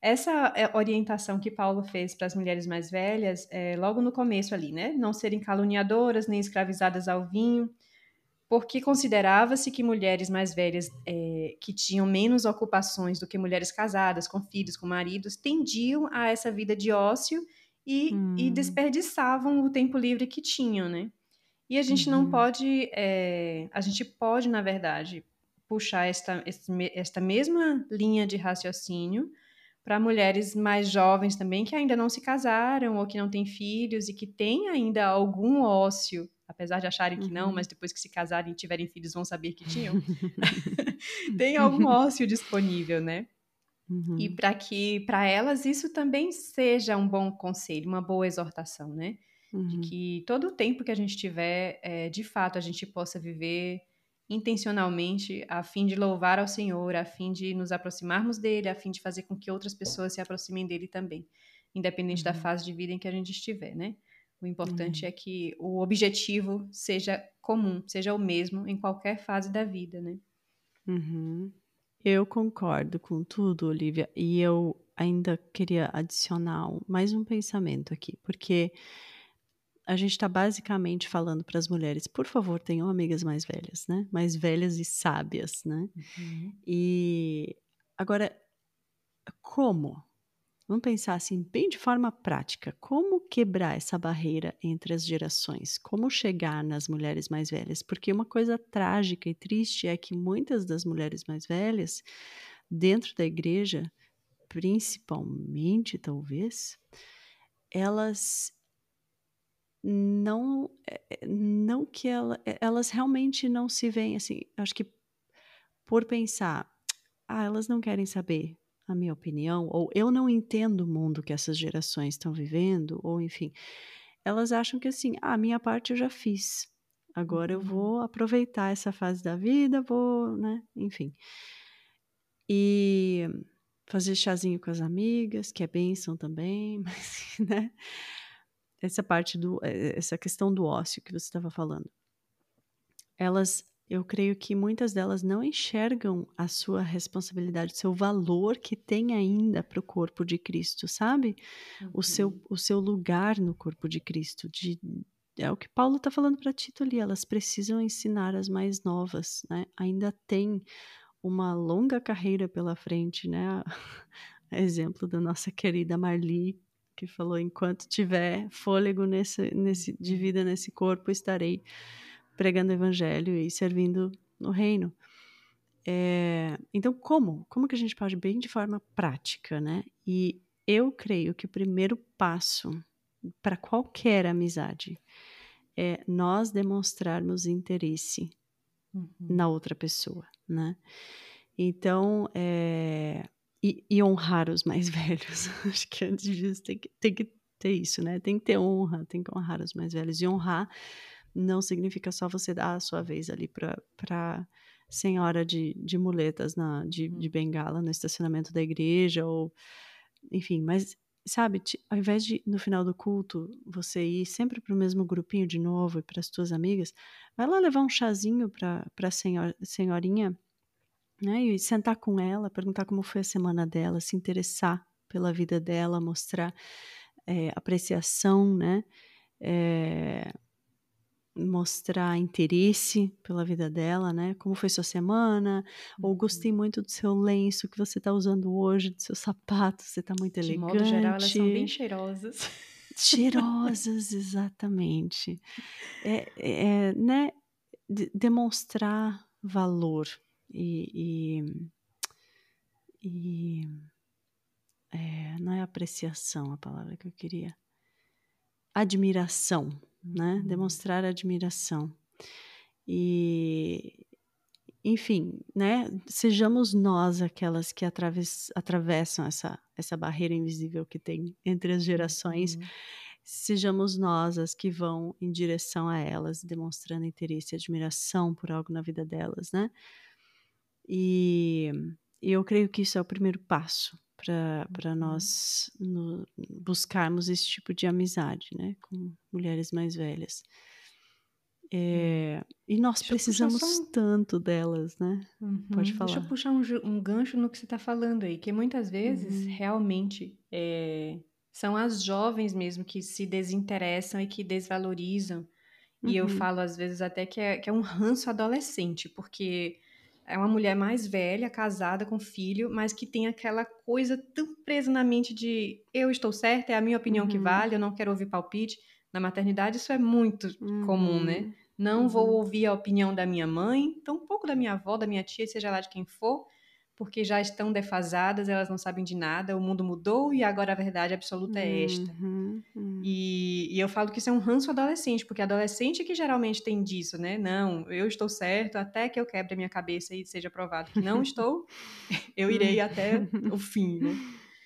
Speaker 2: essa é, orientação que Paulo fez para as mulheres mais velhas, é, logo no começo ali, né? Não serem caluniadoras nem escravizadas ao vinho, porque considerava-se que mulheres mais velhas, é, que tinham menos ocupações do que mulheres casadas, com filhos, com maridos, tendiam a essa vida de ócio e, hum. e desperdiçavam o tempo livre que tinham, né? E a gente uhum. não pode, é, a gente pode, na verdade, puxar esta, esta mesma linha de raciocínio para mulheres mais jovens também, que ainda não se casaram ou que não têm filhos e que têm ainda algum ócio apesar de acharem que não, uhum. mas depois que se casarem e tiverem filhos vão saber que tinham. *laughs* *laughs* tem algum ócio disponível, né? Uhum. E para que para elas isso também seja um bom conselho, uma boa exortação, né? Uhum. De que todo o tempo que a gente tiver, é, de fato, a gente possa viver intencionalmente a fim de louvar ao Senhor, a fim de nos aproximarmos dele, a fim de fazer com que outras pessoas se aproximem dele também, independente da uhum. fase de vida em que a gente estiver, né? O importante uhum. é que o objetivo seja comum, seja o mesmo em qualquer fase da vida, né?
Speaker 1: Uhum. Eu concordo com tudo, Olivia, e eu ainda queria adicionar mais um pensamento aqui, porque a gente está basicamente falando para as mulheres, por favor, tenham amigas mais velhas, né? Mais velhas e sábias, né? Uhum. E agora, como? Vamos pensar assim, bem de forma prática, como quebrar essa barreira entre as gerações? Como chegar nas mulheres mais velhas? Porque uma coisa trágica e triste é que muitas das mulheres mais velhas, dentro da igreja, principalmente talvez, elas não eh, não que ela, eh, elas realmente não se veem assim, acho que por pensar, ah, elas não querem saber a minha opinião, ou eu não entendo o mundo que essas gerações estão vivendo, ou enfim, elas acham que assim, ah, a minha parte eu já fiz. Agora eu uhum. vou aproveitar essa fase da vida, vou, né, enfim. E fazer chazinho com as amigas, que é bênção também, *laughs* mas, né? Essa parte do, eh, essa questão do ócio que você estava falando. elas eu creio que muitas delas não enxergam a sua responsabilidade, o seu valor que tem ainda para o corpo de Cristo, sabe? Uhum. O, seu, o seu lugar no corpo de Cristo. De, é o que Paulo está falando para Tito ali, elas precisam ensinar as mais novas, né? Ainda tem uma longa carreira pela frente, né? *laughs* Exemplo da nossa querida Marli, que falou: enquanto tiver fôlego nesse, nesse, de vida nesse corpo, estarei pregando o evangelho e servindo no reino. É, então, como? Como que a gente pode, bem de forma prática, né? E eu creio que o primeiro passo para qualquer amizade é nós demonstrarmos interesse uhum. na outra pessoa, né? Então, é, e, e, honrar os mais *laughs* velhos. Acho que antes disso tem que, tem que ter isso, né? Tem que ter honra, tem que honrar os mais velhos. E honrar não significa só você dar a sua vez ali para senhora de, de muletas, na, de, de uhum. bengala no estacionamento da igreja, ou enfim, mas sabe, ao invés de no final do culto você ir sempre para o mesmo grupinho de novo e para as tuas amigas, vai lá levar um chazinho para a senhor, senhorinha, né, e sentar com ela, perguntar como foi a semana dela, se interessar pela vida dela, mostrar é, apreciação, né, é, mostrar interesse pela vida dela, né? Como foi sua semana? Ou uhum. gostei muito do seu lenço que você está usando hoje, do seu sapato, você está muito elegante. De modo geral,
Speaker 2: elas são bem cheirosas.
Speaker 1: Cheirosas, exatamente. É, é né? De demonstrar valor e, e, e é, não é apreciação a palavra que eu queria. Admiração né? Demonstrar admiração. E, enfim, né? Sejamos nós aquelas que atraves, atravessam essa, essa barreira invisível que tem entre as gerações. Uhum. Sejamos nós as que vão em direção a elas, demonstrando interesse e admiração por algo na vida delas, né? E, e eu creio que isso é o primeiro passo para uhum. nós no, buscarmos esse tipo de amizade, né, com mulheres mais velhas. É, e nós deixa precisamos um... tanto delas, né?
Speaker 2: Uhum. Pode falar. Deixa eu puxar um, um, gancho no que você está falando aí, que muitas vezes uhum. realmente é, são as jovens mesmo que se desinteressam e que desvalorizam. Uhum. E eu uhum. falo às vezes até que é, que é um ranço adolescente, porque é uma mulher mais velha, casada, com filho, mas que tem aquela coisa tão presa na mente de eu estou certa, é a minha opinião uhum. que vale, eu não quero ouvir palpite. Na maternidade isso é muito uhum. comum, né? Não uhum. vou ouvir a opinião da minha mãe, tão pouco da minha avó, da minha tia, seja lá de quem for, porque já estão defasadas, elas não sabem de nada, o mundo mudou e agora a verdade absoluta é esta. Uhum, uhum. E, e, eu falo que isso é um ranço adolescente, porque adolescente que geralmente tem disso, né? Não, eu estou certo até que eu quebre a minha cabeça e seja provado que não estou, *laughs* eu irei até o fim, né?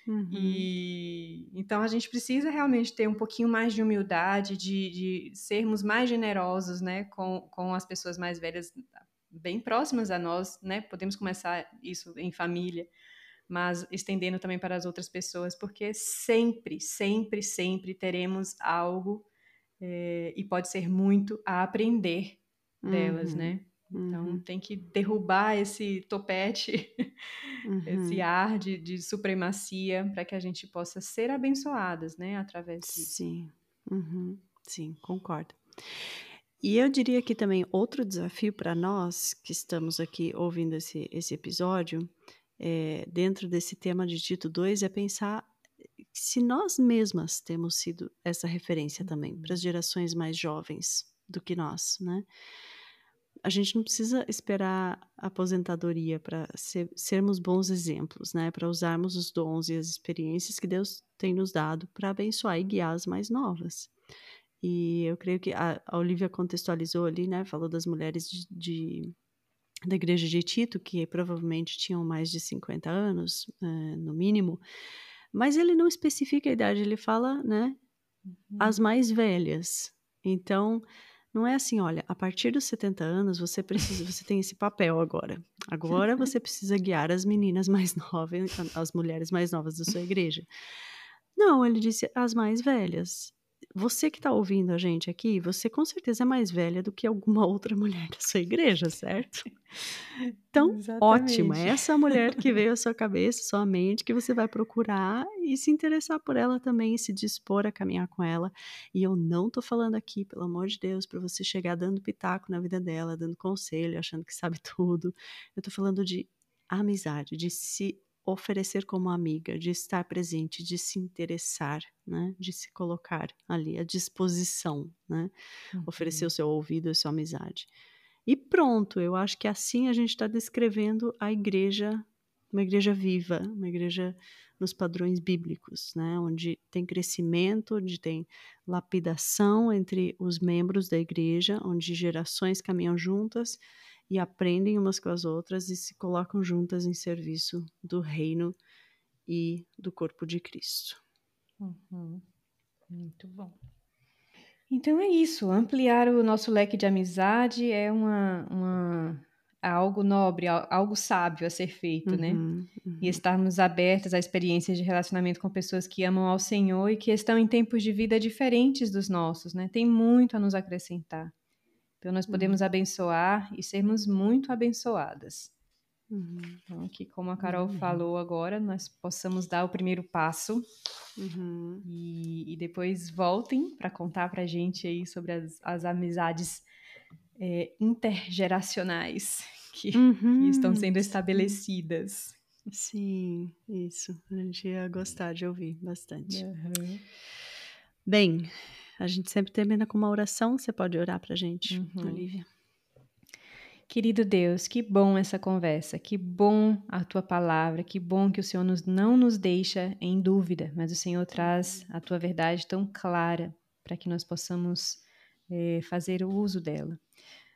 Speaker 2: Uhum. E então a gente precisa realmente ter um pouquinho mais de humildade, de, de sermos mais generosos, né, com, com as pessoas mais velhas, bem próximas a nós, né? Podemos começar isso em família, mas estendendo também para as outras pessoas, porque sempre, sempre, sempre teremos algo é, e pode ser muito a aprender delas, uhum, né? Então uhum. tem que derrubar esse topete, uhum. esse ar de, de supremacia, para que a gente possa ser abençoadas, né? Através disso.
Speaker 1: Sim, uhum. sim, concordo. E eu diria que também outro desafio para nós que estamos aqui ouvindo esse, esse episódio, é, dentro desse tema de Tito 2, é pensar se nós mesmas temos sido essa referência também para as uhum. gerações mais jovens do que nós, né? A gente não precisa esperar a aposentadoria para ser, sermos bons exemplos, né? Para usarmos os dons e as experiências que Deus tem nos dado para abençoar e guiar as mais novas. E eu creio que a, a Olivia contextualizou ali, né? Falou das mulheres de, de da igreja de Tito, que provavelmente tinham mais de 50 anos, uh, no mínimo, mas ele não especifica a idade, ele fala, né, uhum. as mais velhas. Então, não é assim, olha, a partir dos 70 anos você precisa, você tem esse papel agora. Agora você precisa guiar as meninas mais *laughs* novas, as mulheres mais novas da sua igreja. Não, ele disse as mais velhas você que está ouvindo a gente aqui, você com certeza é mais velha do que alguma *laughs* outra mulher da sua igreja, certo? Então, ótima, é essa mulher que veio à *laughs* sua cabeça, sua mente, que você vai procurar e se interessar por ela também e se dispor a caminhar com ela. E eu não tô falando aqui, pelo amor de Deus, para você chegar dando pitaco na vida dela, dando conselho, achando que sabe *laughs* tudo. Eu tô falando de amizade, de se oferecer como amiga, de estar presente, de se interessar, né? De se colocar ali à disposição, né? Uhum. Oferecer o seu ouvido, a sua amizade. E pronto, eu acho que assim a gente está descrevendo a igreja, uma igreja viva, uma igreja nos padrões bíblicos, né? Onde tem crescimento, onde tem lapidação entre os membros da igreja, onde gerações caminham juntas e aprendem umas com as outras e se colocam juntas em serviço do reino e do corpo de Cristo.
Speaker 2: Uhum. Muito bom. Então é isso. Ampliar o nosso leque de amizade é uma, uma algo nobre, algo sábio a ser feito, né? uhum, né? Uhum. E estarmos abertos a experiências de relacionamento com pessoas que amam ao Senhor e que estão em tempos de vida diferentes dos nossos, né? Tem muito a nos acrescentar. Então, nós podemos uhum. abençoar e sermos muito abençoadas. Uhum. Então, que como a Carol uhum. falou agora, nós possamos dar o primeiro passo uhum. e, e, depois voltem para contar para a gente aí sobre as, as amizades é, intergeracionais que, que, uhum. estão sendo estabelecidas.
Speaker 1: Sim, isso. A gente ia gostar de ouvir bastante. Bem, a gente sempre termina com uma oração. Você pode orar para a gente, uhum. Olivia?
Speaker 2: Querido Deus, que bom essa conversa, que bom a tua palavra, que bom que o Senhor nos, não nos deixa em dúvida, mas o Senhor traz a tua verdade tão clara para que nós possamos é, fazer o uso dela.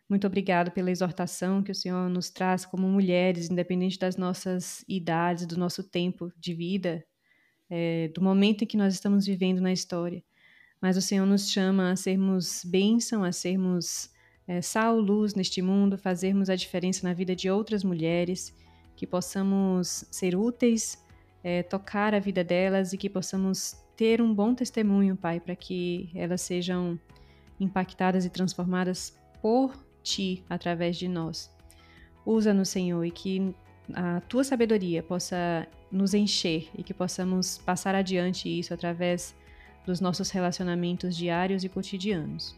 Speaker 2: Muito obrigado pela exortação que o Senhor nos traz como mulheres, independente das nossas idades, do nosso tempo de vida, é, do momento em que nós estamos vivendo na história mas o Senhor nos chama a sermos bênção, a sermos é, sal, luz neste mundo, fazermos a diferença na vida de outras mulheres, que possamos ser úteis, é, tocar a vida delas e que possamos ter um bom testemunho, Pai, para que elas sejam impactadas e transformadas por Ti através de nós. Usa-nos, Senhor, e que a Tua sabedoria possa nos encher e que possamos passar adiante isso através dos nossos relacionamentos diários e cotidianos.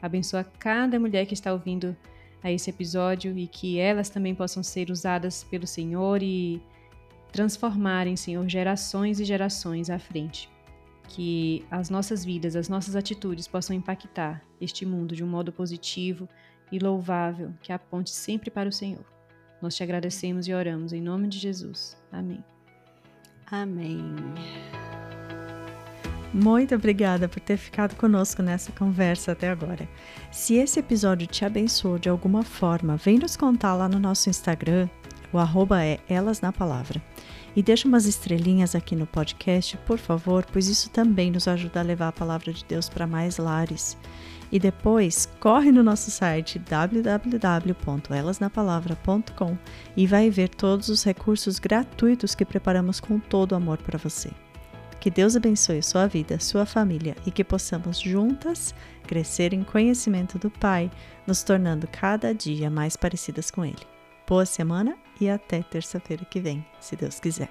Speaker 2: Abençoa cada mulher que está ouvindo a esse episódio e que elas também possam ser usadas pelo Senhor e transformarem, Senhor, gerações e gerações à frente. Que as nossas vidas, as nossas atitudes possam impactar este mundo de um modo positivo e louvável, que aponte sempre para o Senhor. Nós te agradecemos e oramos em nome de Jesus. Amém.
Speaker 1: Amém. Muito obrigada por ter ficado conosco nessa conversa até agora. Se esse episódio te abençoou de alguma forma, vem nos contar lá no nosso Instagram, o arroba é Elas na Palavra. E deixa umas estrelinhas aqui no podcast, por favor, pois isso também nos ajuda a levar a palavra de Deus para mais lares. E depois, corre no nosso site www.elasnapalavra.com e vai ver todos os recursos gratuitos que preparamos com todo amor para você. Que Deus abençoe sua vida, sua família e que possamos juntas crescer em conhecimento do Pai, nos tornando cada dia mais parecidas com Ele. Boa semana e até terça-feira que vem, se Deus quiser.